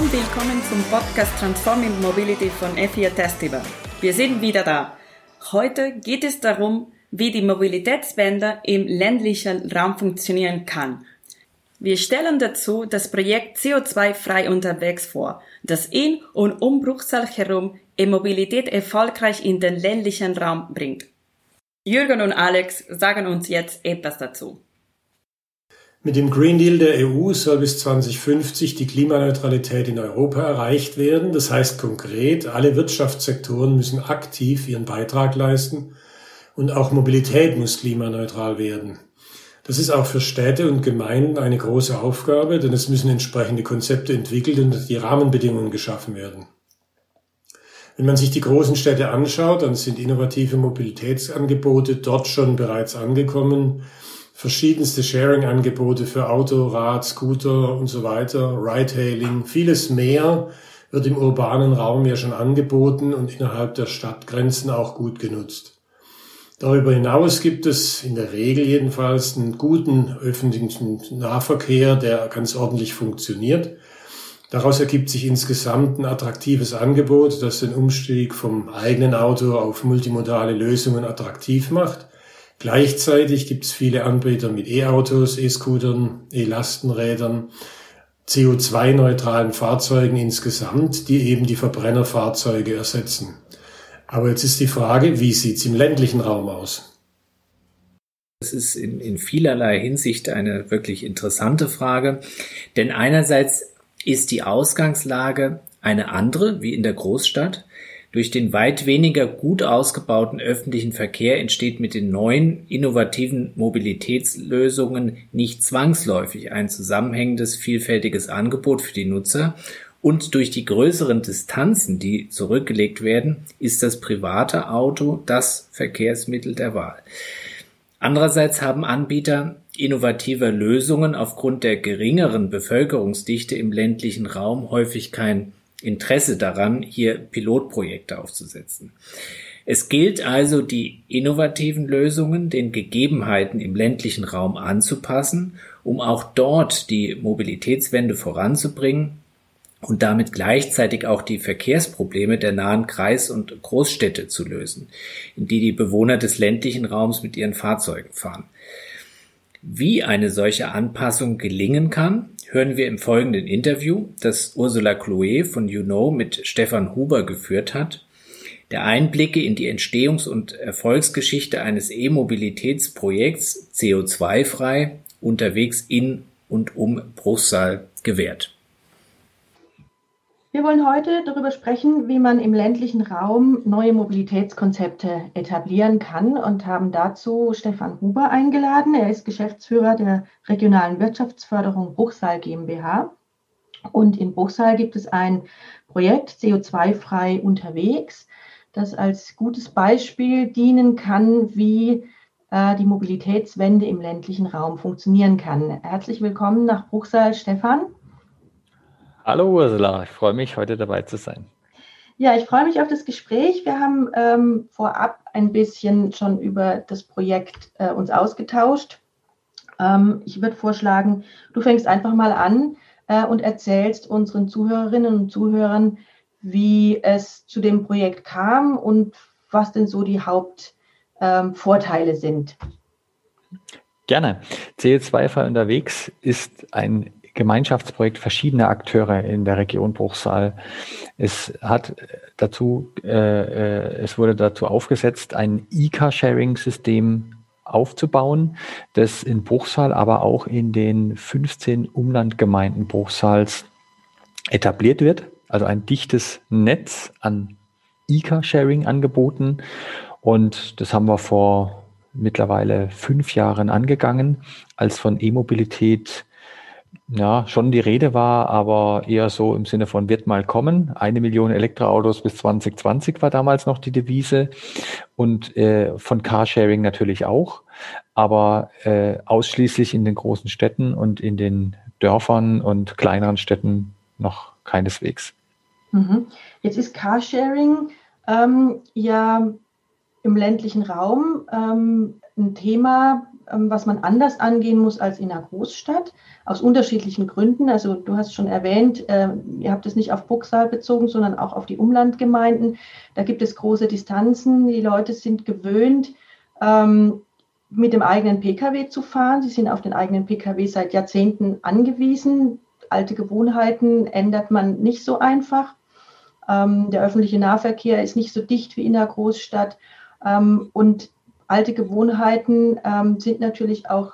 und willkommen zum Podcast Transforming Mobility von F4 Festival. Wir sind wieder da. Heute geht es darum, wie die Mobilitätswende im ländlichen Raum funktionieren kann. Wir stellen dazu das Projekt CO2-frei unterwegs vor, das in und um Bruchsal herum E-Mobilität erfolgreich in den ländlichen Raum bringt. Jürgen und Alex sagen uns jetzt etwas dazu. Mit dem Green Deal der EU soll bis 2050 die Klimaneutralität in Europa erreicht werden. Das heißt konkret, alle Wirtschaftssektoren müssen aktiv ihren Beitrag leisten und auch Mobilität muss klimaneutral werden. Das ist auch für Städte und Gemeinden eine große Aufgabe, denn es müssen entsprechende Konzepte entwickelt und die Rahmenbedingungen geschaffen werden. Wenn man sich die großen Städte anschaut, dann sind innovative Mobilitätsangebote dort schon bereits angekommen verschiedenste Sharing-Angebote für Auto, Rad, Scooter und so weiter, Ride-Hailing, vieles mehr wird im urbanen Raum ja schon angeboten und innerhalb der Stadtgrenzen auch gut genutzt. Darüber hinaus gibt es in der Regel jedenfalls einen guten öffentlichen Nahverkehr, der ganz ordentlich funktioniert. Daraus ergibt sich insgesamt ein attraktives Angebot, das den Umstieg vom eigenen Auto auf multimodale Lösungen attraktiv macht. Gleichzeitig gibt es viele Anbieter mit E-Autos, E-Scootern, E-Lastenrädern, CO2-neutralen Fahrzeugen insgesamt, die eben die Verbrennerfahrzeuge ersetzen. Aber jetzt ist die Frage, wie sieht's im ländlichen Raum aus? Das ist in, in vielerlei Hinsicht eine wirklich interessante Frage, denn einerseits ist die Ausgangslage eine andere wie in der Großstadt. Durch den weit weniger gut ausgebauten öffentlichen Verkehr entsteht mit den neuen innovativen Mobilitätslösungen nicht zwangsläufig ein zusammenhängendes, vielfältiges Angebot für die Nutzer und durch die größeren Distanzen, die zurückgelegt werden, ist das private Auto das Verkehrsmittel der Wahl. Andererseits haben Anbieter innovativer Lösungen aufgrund der geringeren Bevölkerungsdichte im ländlichen Raum häufig kein Interesse daran, hier Pilotprojekte aufzusetzen. Es gilt also, die innovativen Lösungen den Gegebenheiten im ländlichen Raum anzupassen, um auch dort die Mobilitätswende voranzubringen und damit gleichzeitig auch die Verkehrsprobleme der nahen Kreis- und Großstädte zu lösen, in die die Bewohner des ländlichen Raums mit ihren Fahrzeugen fahren. Wie eine solche Anpassung gelingen kann, hören wir im folgenden Interview, das Ursula Chloe von You Know mit Stefan Huber geführt hat. Der Einblicke in die Entstehungs- und Erfolgsgeschichte eines E-Mobilitätsprojekts CO2-frei unterwegs in und um Bruchsal gewährt. Wir wollen heute darüber sprechen, wie man im ländlichen Raum neue Mobilitätskonzepte etablieren kann und haben dazu Stefan Huber eingeladen. Er ist Geschäftsführer der regionalen Wirtschaftsförderung Bruchsal GmbH. Und in Bruchsal gibt es ein Projekt CO2-frei unterwegs, das als gutes Beispiel dienen kann, wie äh, die Mobilitätswende im ländlichen Raum funktionieren kann. Herzlich willkommen nach Bruchsal, Stefan. Hallo Ursula, ich freue mich, heute dabei zu sein. Ja, ich freue mich auf das Gespräch. Wir haben ähm, vorab ein bisschen schon über das Projekt äh, uns ausgetauscht. Ähm, ich würde vorschlagen, du fängst einfach mal an äh, und erzählst unseren Zuhörerinnen und Zuhörern, wie es zu dem Projekt kam und was denn so die Hauptvorteile ähm, sind. Gerne. CO2-frei unterwegs ist ein Gemeinschaftsprojekt verschiedener Akteure in der Region Bruchsal. Es hat dazu, äh, äh es wurde dazu aufgesetzt, ein E-Car-Sharing-System aufzubauen, das in Bruchsal, aber auch in den 15 Umlandgemeinden Bruchsals etabliert wird. Also ein dichtes Netz an E-Car-Sharing-Angeboten. Und das haben wir vor mittlerweile fünf Jahren angegangen, als von E-Mobilität ja, schon die Rede war, aber eher so im Sinne von wird mal kommen. Eine Million Elektroautos bis 2020 war damals noch die Devise und äh, von Carsharing natürlich auch, aber äh, ausschließlich in den großen Städten und in den Dörfern und kleineren Städten noch keineswegs. Mhm. Jetzt ist Carsharing ähm, ja im ländlichen Raum ähm, ein Thema, was man anders angehen muss als in einer Großstadt, aus unterschiedlichen Gründen. Also du hast schon erwähnt, äh, ihr habt es nicht auf Bruchsal bezogen, sondern auch auf die Umlandgemeinden. Da gibt es große Distanzen. Die Leute sind gewöhnt, ähm, mit dem eigenen Pkw zu fahren. Sie sind auf den eigenen Pkw seit Jahrzehnten angewiesen. Alte Gewohnheiten ändert man nicht so einfach. Ähm, der öffentliche Nahverkehr ist nicht so dicht wie in der Großstadt. Ähm, und alte Gewohnheiten ähm, sind natürlich auch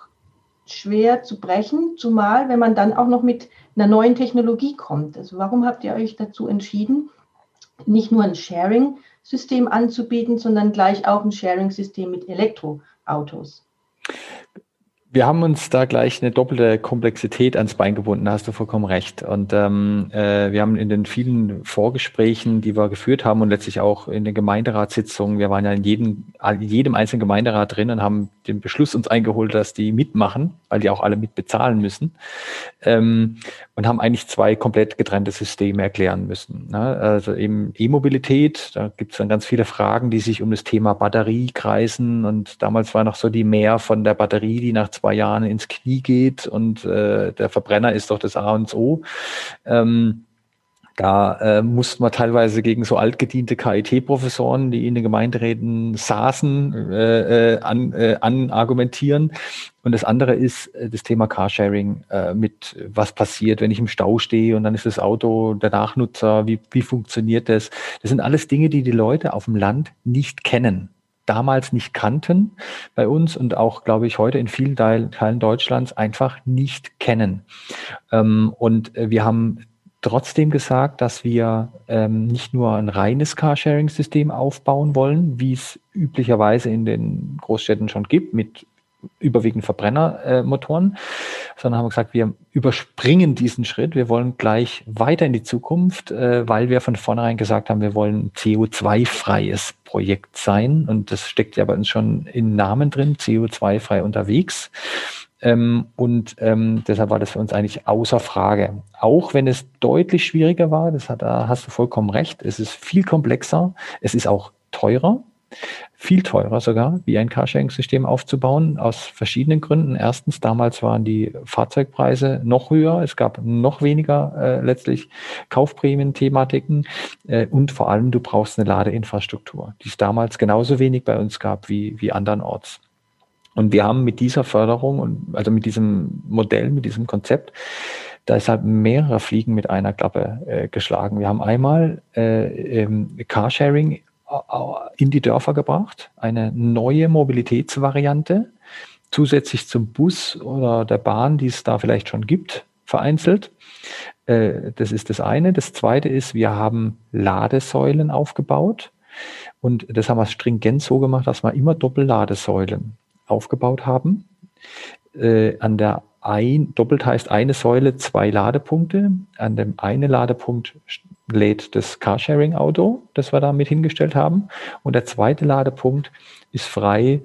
schwer zu brechen, zumal wenn man dann auch noch mit einer neuen Technologie kommt. Also warum habt ihr euch dazu entschieden, nicht nur ein Sharing-System anzubieten, sondern gleich auch ein Sharing-System mit Elektroautos? Wir haben uns da gleich eine doppelte Komplexität ans Bein gebunden, da hast du vollkommen recht. Und ähm, äh, wir haben in den vielen Vorgesprächen, die wir geführt haben und letztlich auch in den Gemeinderatssitzungen, wir waren ja in jedem, in jedem einzelnen Gemeinderat drin und haben den Beschluss uns eingeholt, dass die mitmachen, weil die auch alle mitbezahlen müssen. Ähm, und haben eigentlich zwei komplett getrennte Systeme erklären müssen. Ne? Also eben E-Mobilität, da gibt es dann ganz viele Fragen, die sich um das Thema Batterie kreisen. Und damals war noch so die Mehr von der Batterie, die nach zwei Jahren ins Knie geht und äh, der Verbrenner ist doch das A und O. Ähm, da äh, musste man teilweise gegen so altgediente KIT-Professoren, die in den Gemeinderäten saßen, äh, äh, an, äh, an argumentieren. Und das andere ist äh, das Thema Carsharing äh, mit, was passiert, wenn ich im Stau stehe und dann ist das Auto der Nachnutzer, wie, wie funktioniert das? Das sind alles Dinge, die die Leute auf dem Land nicht kennen damals nicht kannten bei uns und auch, glaube ich, heute in vielen Teilen Deutschlands einfach nicht kennen. Ähm, und äh, wir haben trotzdem gesagt, dass wir ähm, nicht nur ein reines Carsharing-System aufbauen wollen, wie es üblicherweise in den Großstädten schon gibt, mit überwiegend Verbrennermotoren, sondern haben gesagt, wir überspringen diesen Schritt. Wir wollen gleich weiter in die Zukunft, äh, weil wir von vornherein gesagt haben, wir wollen CO2-freies Projekt sein. Und das steckt ja bei uns schon in Namen drin, CO2-frei unterwegs. Ähm, und ähm, deshalb war das für uns eigentlich außer Frage. Auch wenn es deutlich schwieriger war, das hat, da hast du vollkommen recht, es ist viel komplexer, es ist auch teurer, viel teurer sogar, wie ein Carsharing-System aufzubauen, aus verschiedenen Gründen. Erstens, damals waren die Fahrzeugpreise noch höher, es gab noch weniger äh, letztlich Kaufprämien-Thematiken äh, und vor allem, du brauchst eine Ladeinfrastruktur, die es damals genauso wenig bei uns gab wie, wie andernorts. Und wir haben mit dieser Förderung und also mit diesem Modell, mit diesem Konzept, deshalb mehrere Fliegen mit einer Klappe äh, geschlagen. Wir haben einmal äh, ähm, Carsharing in die Dörfer gebracht, eine neue Mobilitätsvariante, zusätzlich zum Bus oder der Bahn, die es da vielleicht schon gibt, vereinzelt. Äh, das ist das eine. Das zweite ist, wir haben Ladesäulen aufgebaut. Und das haben wir stringent so gemacht, dass wir immer Doppelladesäulen aufgebaut haben. Äh, an der ein, doppelt heißt eine Säule zwei Ladepunkte. An dem einen Ladepunkt lädt das Carsharing-Auto, das wir da mit hingestellt haben. Und der zweite Ladepunkt ist frei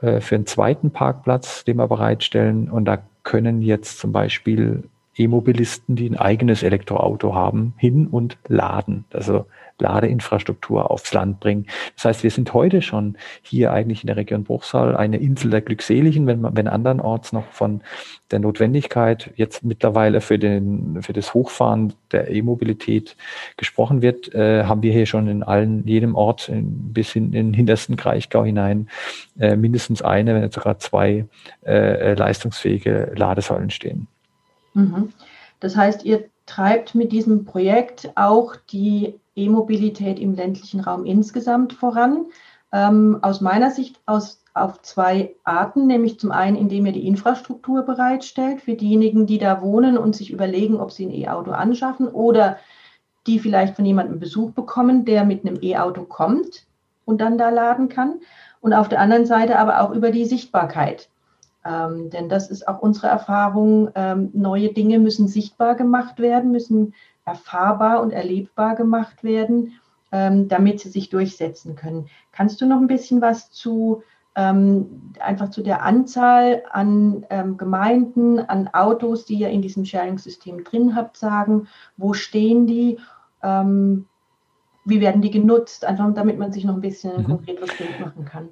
äh, für einen zweiten Parkplatz, den wir bereitstellen. Und da können jetzt zum Beispiel E-Mobilisten, die ein eigenes Elektroauto haben, hin und laden. Also Ladeinfrastruktur aufs Land bringen. Das heißt, wir sind heute schon hier eigentlich in der Region Bruchsal eine Insel der Glückseligen, wenn man, wenn andernorts noch von der Notwendigkeit jetzt mittlerweile für den, für das Hochfahren der E-Mobilität gesprochen wird, äh, haben wir hier schon in allen, jedem Ort in, bis hin in den hintersten Kraichgau hinein äh, mindestens eine, wenn nicht sogar zwei äh, leistungsfähige Ladesäulen stehen. Mhm. Das heißt, ihr treibt mit diesem Projekt auch die E-Mobilität im ländlichen Raum insgesamt voran. Ähm, aus meiner Sicht aus, auf zwei Arten, nämlich zum einen, indem ihr die Infrastruktur bereitstellt für diejenigen, die da wohnen und sich überlegen, ob sie ein E-Auto anschaffen oder die vielleicht von jemandem Besuch bekommen, der mit einem E-Auto kommt und dann da laden kann. Und auf der anderen Seite aber auch über die Sichtbarkeit. Ähm, denn das ist auch unsere Erfahrung. Ähm, neue Dinge müssen sichtbar gemacht werden, müssen erfahrbar und erlebbar gemacht werden, ähm, damit sie sich durchsetzen können. Kannst du noch ein bisschen was zu ähm, einfach zu der Anzahl an ähm, Gemeinden, an Autos, die ihr in diesem Sharing-System drin habt, sagen? Wo stehen die? Ähm, wie werden die genutzt? Einfach damit man sich noch ein bisschen ein mhm. konkreteres Bild machen kann.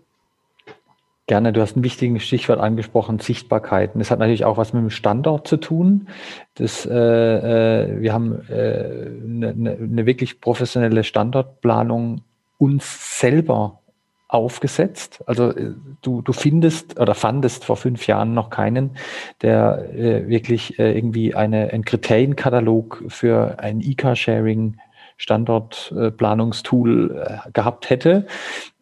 Gerne, du hast ein wichtiges Stichwort angesprochen, Sichtbarkeiten. Das hat natürlich auch was mit dem Standort zu tun. Das, äh, äh wir haben äh, eine, eine wirklich professionelle Standortplanung uns selber aufgesetzt. Also äh, du, du findest oder fandest vor fünf Jahren noch keinen, der äh, wirklich äh, irgendwie eine, einen Kriterienkatalog für ein E-Car-Sharing Standortplanungstool äh, gehabt hätte,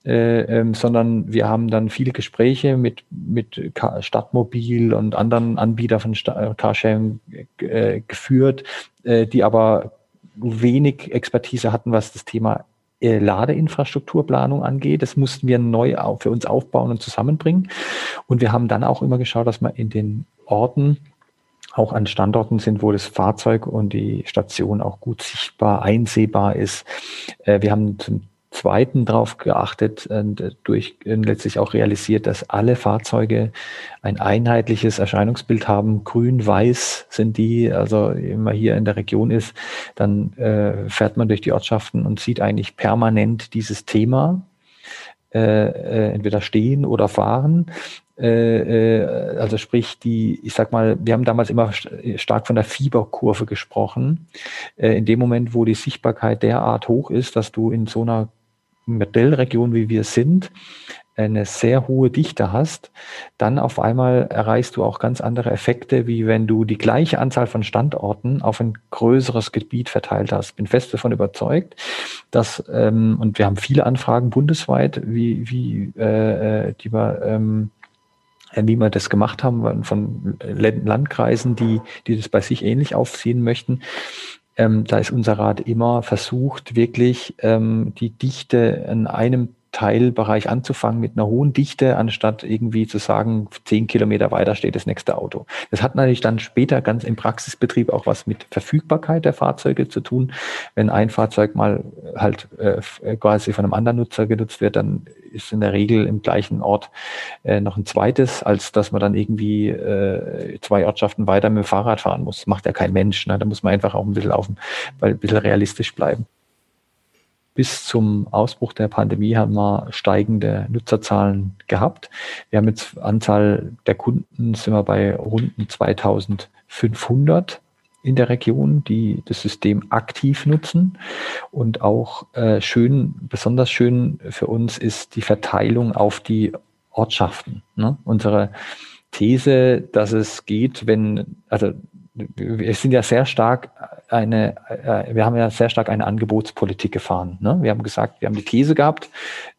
äh, ähm, sondern wir haben dann viele Gespräche mit, mit Stadtmobil und anderen Anbietern von Carsharing äh, geführt, äh, die aber wenig Expertise hatten, was das Thema Ladeinfrastrukturplanung angeht. Das mussten wir neu für uns aufbauen und zusammenbringen. Und wir haben dann auch immer geschaut, dass wir in den Orten auch an Standorten sind, wo das Fahrzeug und die Station auch gut sichtbar, einsehbar ist. Äh, wir haben zum zweiten darauf geachtet und äh, durch letztlich auch realisiert, dass alle Fahrzeuge ein einheitliches Erscheinungsbild haben. Grün, weiß sind die, also immer hier in der Region ist, dann äh, fährt man durch die Ortschaften und sieht eigentlich permanent dieses Thema, äh, äh, entweder stehen oder fahren. Äh, äh, also sprich die, ich sag mal, wir haben damals immer stark von der Fieberkurve gesprochen. Äh, in dem Moment, wo die Sichtbarkeit derart hoch ist, dass du in so einer Modellregion, wie wir sind, eine sehr hohe Dichte hast, dann auf einmal erreichst du auch ganz andere Effekte, wie wenn du die gleiche Anzahl von Standorten auf ein größeres Gebiet verteilt hast. Bin fest davon überzeugt, dass, ähm, und wir haben viele Anfragen bundesweit, wie, wie äh, äh die wir ähm, wie wir das gemacht haben von Landkreisen, die, die das bei sich ähnlich aufziehen möchten. Ähm, da ist unser Rat immer versucht, wirklich ähm, die Dichte in einem Teilbereich anzufangen mit einer hohen Dichte, anstatt irgendwie zu sagen, zehn Kilometer weiter steht das nächste Auto. Das hat natürlich dann später ganz im Praxisbetrieb auch was mit Verfügbarkeit der Fahrzeuge zu tun. Wenn ein Fahrzeug mal halt äh, quasi von einem anderen Nutzer genutzt wird, dann ist in der Regel im gleichen Ort äh, noch ein zweites, als dass man dann irgendwie äh, zwei Ortschaften weiter mit dem Fahrrad fahren muss. Macht ja kein Mensch. Ne? Da muss man einfach auch ein bisschen auf, ein bisschen realistisch bleiben bis zum Ausbruch der Pandemie haben wir steigende Nutzerzahlen gehabt. Wir haben jetzt Anzahl der Kunden sind wir bei rund 2500 in der Region, die das System aktiv nutzen. Und auch äh, schön, besonders schön für uns ist die Verteilung auf die Ortschaften. Ne? Unsere These, dass es geht, wenn, also wir sind ja sehr stark eine, äh, wir haben ja sehr stark eine Angebotspolitik gefahren. Ne? Wir haben gesagt, wir haben die These gehabt,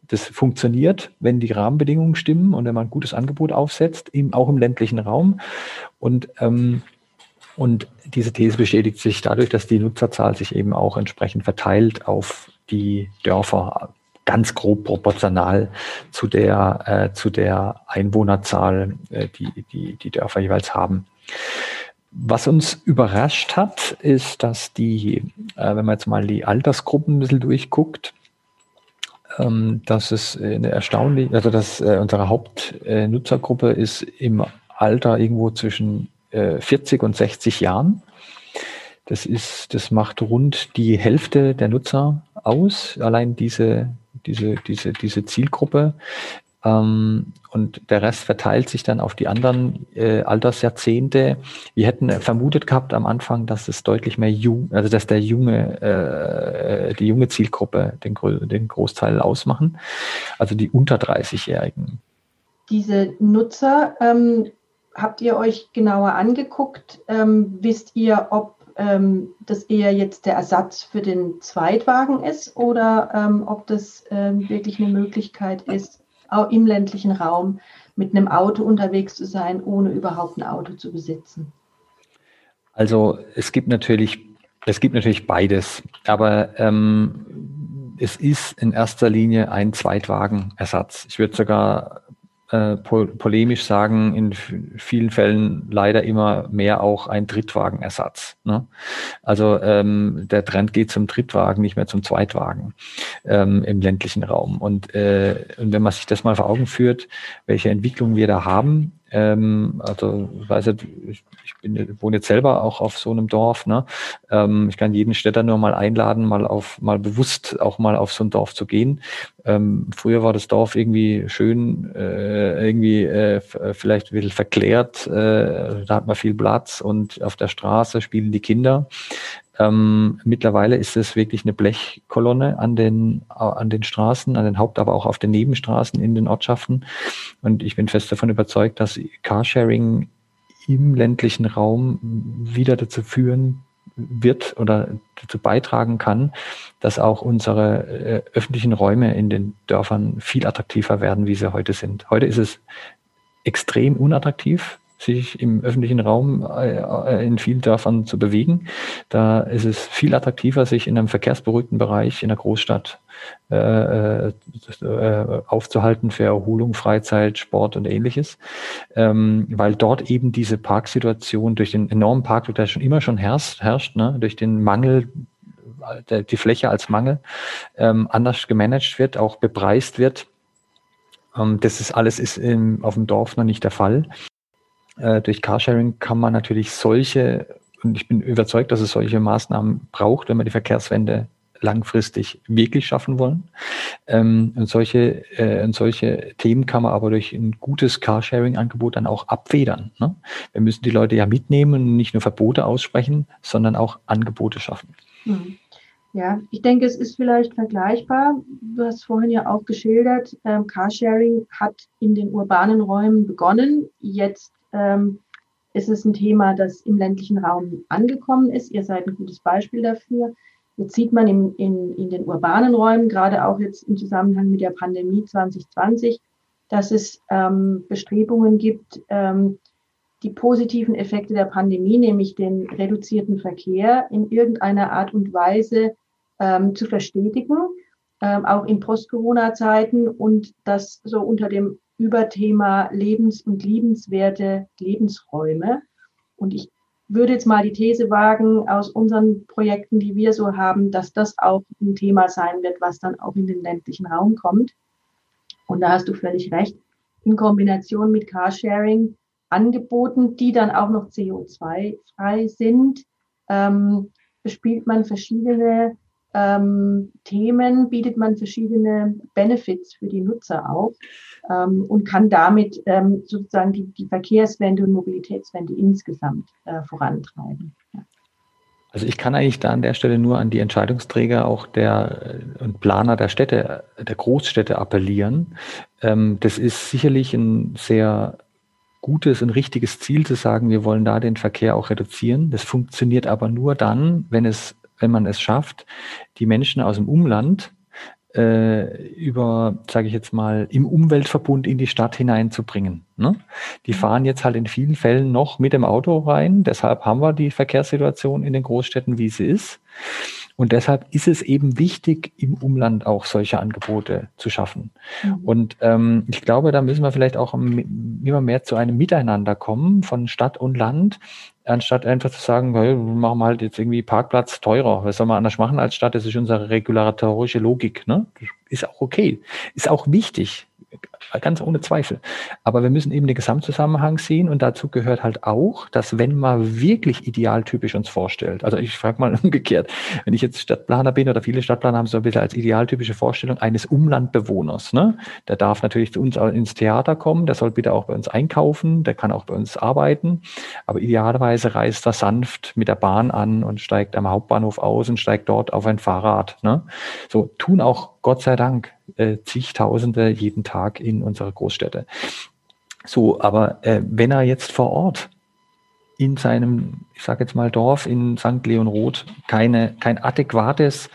das funktioniert, wenn die Rahmenbedingungen stimmen und wenn man ein gutes Angebot aufsetzt, eben auch im ländlichen Raum. Und, ähm, und diese These bestätigt sich dadurch, dass die Nutzerzahl sich eben auch entsprechend verteilt auf die Dörfer, ganz grob proportional zu der, äh, zu der Einwohnerzahl, äh, die, die die Dörfer jeweils haben. Was uns überrascht hat, ist, dass die, äh, wenn man jetzt mal die Altersgruppen ein bisschen durchguckt, ähm, dass es eine erstaunliche, also dass äh, unsere Hauptnutzergruppe äh, ist im Alter irgendwo zwischen äh, 40 und 60 Jahren. Das ist, das macht rund die Hälfte der Nutzer aus, allein diese, diese, diese, diese Zielgruppe. Ähm, und der Rest verteilt sich dann auf die anderen äh, Altersjahrzehnte. Wir hätten vermutet gehabt am Anfang, dass es deutlich mehr jung, also dass der junge, äh, die junge Zielgruppe den, den Großteil ausmachen, also die unter 30-Jährigen. Diese Nutzer, ähm, habt ihr euch genauer angeguckt? Ähm, wisst ihr, ob ähm, das eher jetzt der Ersatz für den Zweitwagen ist oder ähm, ob das ähm, wirklich eine Möglichkeit ist, auch im ländlichen Raum mit einem Auto unterwegs zu sein, ohne überhaupt ein Auto zu besitzen? Also es gibt natürlich, es gibt natürlich beides, aber ähm, es ist in erster Linie ein Zweitwagenersatz. Ich würde sogar äh, polemisch sagen, in vielen Fällen leider immer mehr auch ein Drittwagenersatz. Ne? Also ähm, der Trend geht zum Drittwagen, nicht mehr zum Zweitwagen ähm, im ländlichen Raum. Und, äh, und wenn man sich das mal vor Augen führt, welche Entwicklung wir da haben, Ähm, also, ich weiß nicht, ich, ich bin, wohne jetzt selber auch auf so einem Dorf. Ne? Ähm, ich kann jeden Städter nur mal einladen, mal auf, mal bewusst auch mal auf so ein Dorf zu gehen. Ähm, früher war das Dorf irgendwie schön, äh, irgendwie äh, vielleicht ein bisschen verklärt. Äh, da hat man viel Platz und auf der Straße spielen die Kinder. Ähm, mittlerweile ist es wirklich eine Blechkolonne an den, an den Straßen, an den Haupt-, aber auch auf den Nebenstraßen in den Ortschaften. Und ich bin fest davon überzeugt, dass Carsharing im ländlichen Raum wieder dazu führen wird oder dazu beitragen kann, dass auch unsere äh, öffentlichen Räume in den Dörfern viel attraktiver werden, wie sie heute sind. Heute ist es extrem unattraktiv, sich im öffentlichen Raum äh, in vielen Dörfern zu bewegen. Da ist es viel attraktiver, sich in einem verkehrsberuhigten Bereich in der Großstadt äh, äh, aufzuhalten für Erholung, Freizeit, Sport und ähnliches, ähm, weil dort eben diese Parksituation durch den enormen Parkdruck, der schon immer schon herrscht, herrscht ne, durch den Mangel die Fläche als Mangel ähm, anders gemanagt wird, auch bepreist wird. Ähm, das ist alles ist im, auf dem Dorf noch nicht der Fall. Äh, durch Carsharing kann man natürlich solche, und ich bin überzeugt, dass es solche Maßnahmen braucht, wenn wir die Verkehrswende langfristig wirklich schaffen wollen. Ähm, und, solche, äh, und solche Themen kann man aber durch ein gutes Carsharing-Angebot dann auch abfedern. Ne? Wir müssen die Leute ja mitnehmen und nicht nur Verbote aussprechen, sondern auch Angebote schaffen. Hm. Ja, ich denke, es ist vielleicht vergleichbar. Du hast vorhin ja auch geschildert, ähm, Carsharing hat in den urbanen Räumen begonnen. Jetzt ähm, ist es ein Thema, das im ländlichen Raum angekommen ist. Ihr seid ein gutes Beispiel dafür. Jetzt sieht man in, in, in den urbanen Räumen, gerade auch jetzt im Zusammenhang mit der Pandemie 2020, dass es ähm, Bestrebungen gibt, ähm, die positiven Effekte der Pandemie, nämlich den reduzierten Verkehr, in irgendeiner Art und Weise ähm, zu verstetigen, ähm, auch in Post-Corona-Zeiten und das so unter dem Überthema Lebens- und liebenswerte Lebensräume. Und ich würde jetzt mal die These wagen aus unseren Projekten, die wir so haben, dass das auch ein Thema sein wird, was dann auch in den ländlichen Raum kommt. Und da hast du völlig recht. In Kombination mit Carsharing Angeboten, die dann auch noch CO2-frei sind, ähm, bespielt man verschiedene ähm, Themen, bietet man verschiedene Benefits für die Nutzer auf ähm, und kann damit ähm, sozusagen die, die Verkehrswende und Mobilitätswende insgesamt äh, vorantreiben. Also ich kann eigentlich da an der Stelle nur an die Entscheidungsträger auch der äh, und Planer der Städte, der Großstädte appellieren. Ähm, das ist sicherlich ein sehr gutes und richtiges Ziel zu sagen, wir wollen da den Verkehr auch reduzieren. Das funktioniert aber nur dann, wenn es wenn man es schafft, die Menschen aus dem Umland äh, über, sage ich jetzt mal, im Umweltverbund in die Stadt hineinzubringen. Ne? Die mhm. fahren jetzt halt in vielen Fällen noch mit dem Auto rein. Deshalb haben wir die Verkehrssituation in den Großstädten, wie sie ist. Und deshalb ist es eben wichtig, im Umland auch solche Angebote zu schaffen. Mhm. Und ähm, ich glaube, da müssen wir vielleicht auch immer mehr zu einem Miteinander kommen von Stadt und Land, anstatt einfach zu sagen, hey, machen halt jetzt irgendwie Parkplatz teurer. Was soll man anders machen als Stadt? Das ist unsere regulatorische Logik. Ne? Ist auch okay. Ist auch wichtig ganz ohne Zweifel. Aber wir müssen eben den Gesamtzusammenhang sehen und dazu gehört halt auch, dass wenn man wirklich idealtypisch uns vorstellt, also ich frage mal umgekehrt, wenn ich jetzt Stadtplaner bin oder viele Stadtplaner haben so ein bisschen als idealtypische Vorstellung eines Umlandbewohners, ne? Der darf natürlich zu uns ins Theater kommen, der soll bitte auch bei uns einkaufen, der kann auch bei uns arbeiten, aber idealerweise reist er sanft mit der Bahn an und steigt am Hauptbahnhof aus und steigt dort auf ein Fahrrad. Ne? So tun auch Gott sei Dank äh, zigtausende jeden Tag in unserer Großstädte. So, aber äh, wenn er jetzt vor Ort in seinem, ich sage jetzt mal Dorf in St. Leonroth keine, kein adäquates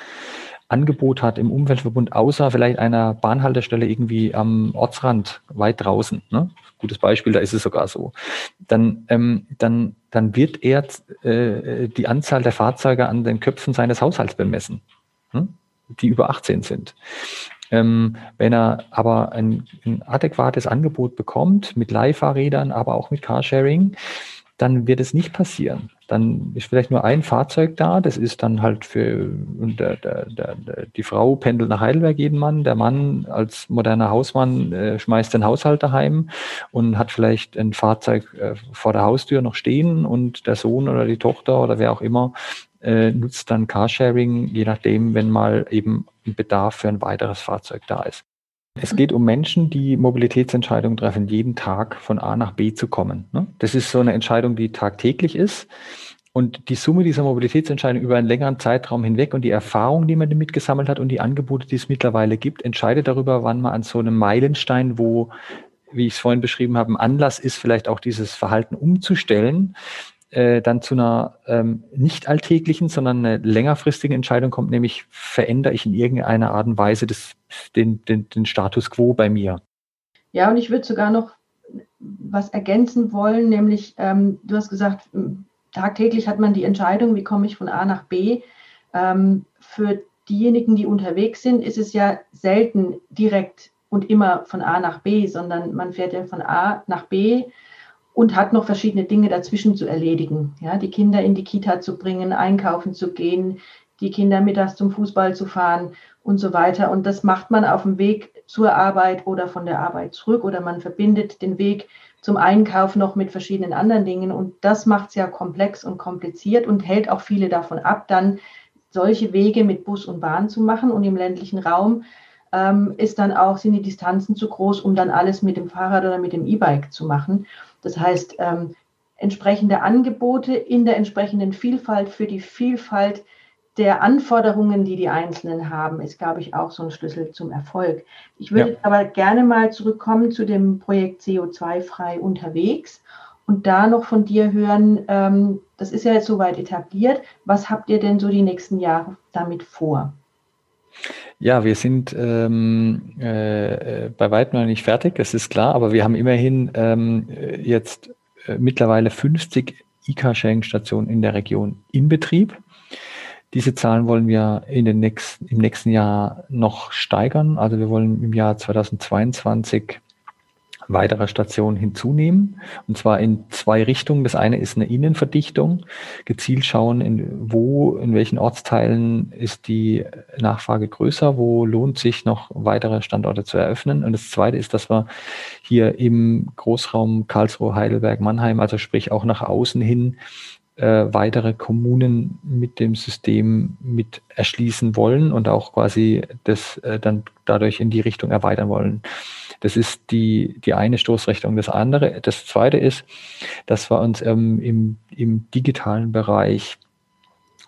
Angebot hat im Umweltverbund, außer vielleicht einer Bahnhaltestelle irgendwie am Ortsrand weit draußen. Ne? Gutes Beispiel, da ist es sogar so. Dann, ähm, dann, dann wird er äh, die Anzahl der Fahrzeuge an den Köpfen seines Haushalts bemessen, hm? die über 18 sind. Ähm, wenn er aber ein, ein adäquates Angebot bekommt mit Leihfahrrädern, aber auch mit Carsharing, dann wird es nicht passieren. Dann ist vielleicht nur ein Fahrzeug da, das ist dann halt für der, der, der, die Frau pendelt nach Heidelberg jeden Mann, der Mann als moderner Hausmann äh, schmeißt den Haushalt daheim und hat vielleicht ein Fahrzeug äh, vor der Haustür noch stehen und der Sohn oder die Tochter oder wer auch immer äh, nutzt dann Carsharing, je nachdem, wenn mal eben ein Bedarf für ein weiteres Fahrzeug da ist. Es geht um Menschen, die Mobilitätsentscheidungen treffen, jeden Tag von A nach B zu kommen. Ne? Das ist so eine Entscheidung, die tagtäglich ist. Und die Summe dieser Mobilitätsentscheidungen über einen längeren Zeitraum hinweg und die Erfahrung, die man damit gesammelt hat und die Angebote, die es mittlerweile gibt, entscheidet darüber, wann man an so einem Meilenstein, wo, wie ich es vorhin beschrieben habe, ein Anlass ist, vielleicht auch dieses Verhalten umzustellen, äh, dann zu einer ähm, nicht alltäglichen, sondern eine längerfristigen Entscheidung kommt, nämlich verändere ich in irgendeiner Art und Weise das, den, den, den Status quo bei mir. Ja, und ich würde sogar noch was ergänzen wollen, nämlich ähm, du hast gesagt, tagtäglich hat man die Entscheidung, wie komme ich von A nach B. Ähm, für diejenigen, die unterwegs sind, ist es ja selten direkt und immer von A nach B, sondern man fährt ja von A nach B und hat noch verschiedene Dinge dazwischen zu erledigen. Ja, die Kinder in die Kita zu bringen, einkaufen zu gehen, die Kinder mittags zum Fußball zu fahren und so weiter. Und das macht man auf dem Weg zur Arbeit oder von der Arbeit zurück oder man verbindet den Weg zum Einkauf noch mit verschiedenen anderen Dingen. Und das macht es ja komplex und kompliziert und hält auch viele davon ab, dann solche Wege mit Bus und Bahn zu machen. Und im ländlichen Raum ähm, ist dann auch, sind die Distanzen zu groß, um dann alles mit dem Fahrrad oder mit dem E-Bike zu machen. Das heißt, ähm, entsprechende Angebote in der entsprechenden Vielfalt für die Vielfalt der Anforderungen, die die Einzelnen haben, ist, glaube ich, auch so ein Schlüssel zum Erfolg. Ich würde ja. aber gerne mal zurückkommen zu dem Projekt CO2-frei unterwegs und da noch von dir hören, ähm, das ist ja jetzt soweit etabliert. Was habt ihr denn so die nächsten Jahre damit vor? Ja, wir sind ähm, äh, bei weitem noch nicht fertig, das ist klar, aber wir haben immerhin ähm, jetzt äh, mittlerweile 50 E-Car-Sharing-Stationen in der Region in Betrieb. Diese Zahlen wollen wir in den nächsten, im nächsten Jahr noch steigern. Also wir wollen im Jahr 2022 weitere Stationen hinzunehmen. Und zwar in zwei Richtungen. Das eine ist eine Innenverdichtung. Gezielt schauen, in wo, in welchen Ortsteilen ist die Nachfrage größer, wo lohnt sich noch weitere Standorte zu eröffnen. Und das zweite ist, dass wir hier im Großraum Karlsruhe, Heidelberg, Mannheim, also sprich auch nach außen hin, äh, weitere Kommunen mit dem System mit erschließen wollen und auch quasi das äh, dann dadurch in die Richtung erweitern wollen. Das ist die, die eine Stoßrichtung. Das andere, das zweite ist, dass wir uns ähm, im, im digitalen Bereich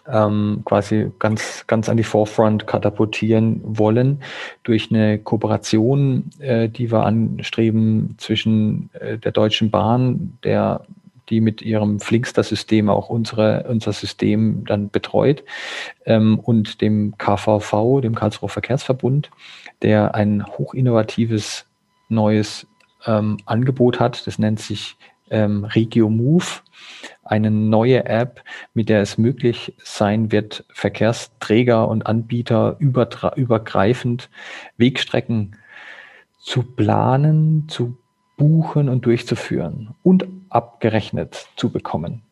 ähm, quasi ganz, ganz an die Forefront katapultieren wollen durch eine Kooperation, äh, die wir anstreben zwischen äh, der Deutschen Bahn, der die mit ihrem Flinkster-System auch unsere, unser System dann betreut ähm, und dem KVV, dem Karlsruher Verkehrsverbund, der ein hochinnovatives neues ähm, Angebot hat. Das nennt sich ähm, Regio Move, eine neue App, mit der es möglich sein wird, Verkehrsträger und Anbieter übergreifend Wegstrecken zu planen, zu buchen und durchzuführen und abgerechnet zu bekommen.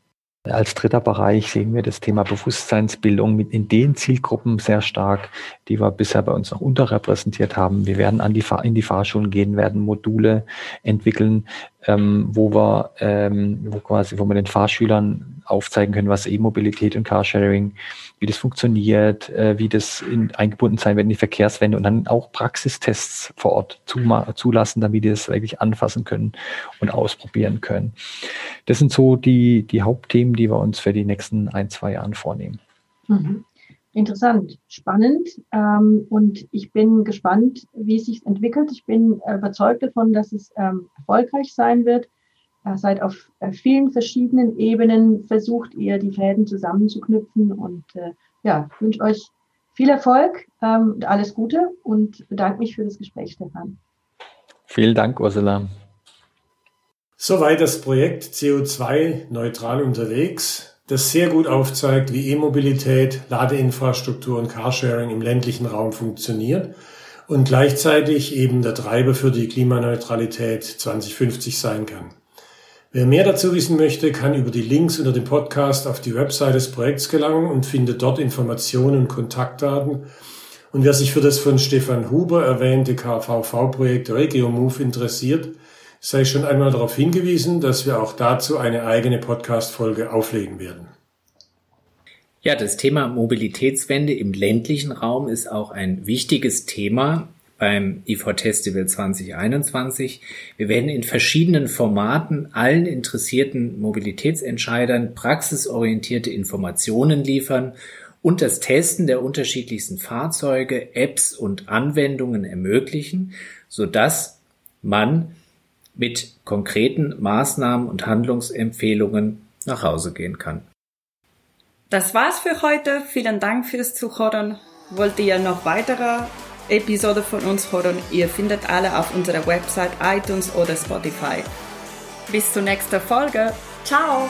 Als dritter Bereich sehen wir das Thema Bewusstseinsbildung mit in den Zielgruppen sehr stark, die wir bisher bei uns noch unterrepräsentiert haben. Wir werden an die in die Fahrschulen gehen, werden Module entwickeln, ähm, wo wir, ähm, wo quasi, wo wir den Fahrschülern aufzeigen können, was E-Mobilität und Carsharing, wie das funktioniert, äh, wie das in, eingebunden sein wird in die Verkehrswende und dann auch Praxistests vor Ort zulassen, damit die das wirklich anfassen können und ausprobieren können. Das sind so die, die Hauptthemen, die wir uns für die nächsten ein, zwei Jahren vornehmen. Mhm. Interessant, spannend ähm, und ich bin gespannt, wie es sich entwickelt. Ich bin überzeugt davon, dass es ähm, erfolgreich sein wird. Ihr seid auf äh, vielen verschiedenen Ebenen versucht ihr die Fäden zusammenzuknüpfen und äh, ja, wünsche euch viel Erfolg ähm, und alles Gute und bedanke mich für das Gespräch, Stefan. Vielen Dank, Ursula. Soweit das Projekt CO2 neutral unterwegs das sehr gut aufzeigt, wie E-Mobilität, Ladeinfrastruktur und Carsharing im ländlichen Raum funktioniert und gleichzeitig eben der Treiber für die Klimaneutralität 2050 sein kann. Wer mehr dazu wissen möchte, kann über die Links unter dem Podcast auf die Website des Projekts gelangen und findet dort Informationen und Kontaktdaten. Und wer sich für das von Stefan Huber erwähnte KVV-Projekt RegioMove interessiert, sei schon einmal darauf hingewiesen, dass wir auch dazu eine eigene Podcast-Folge auflegen werden. Ja, das Thema Mobilitätswende im ländlichen Raum ist auch ein wichtiges Thema beim IFO-Festival 2021. Wir werden in verschiedenen Formaten allen interessierten Mobilitätsentscheidern praxisorientierte Informationen liefern und das Testen der unterschiedlichsten Fahrzeuge, Apps und Anwendungen ermöglichen, sodass man mit konkreten Maßnahmen und Handlungsempfehlungen nach Hause gehen kann. Das war's für heute. Vielen Dank fürs Zuhören. Wollt ihr noch weitere Episode von uns hören. Ihr findet alle auf unserer Website, iTunes oder Spotify. Bis zur nächsten Folge. Ciao!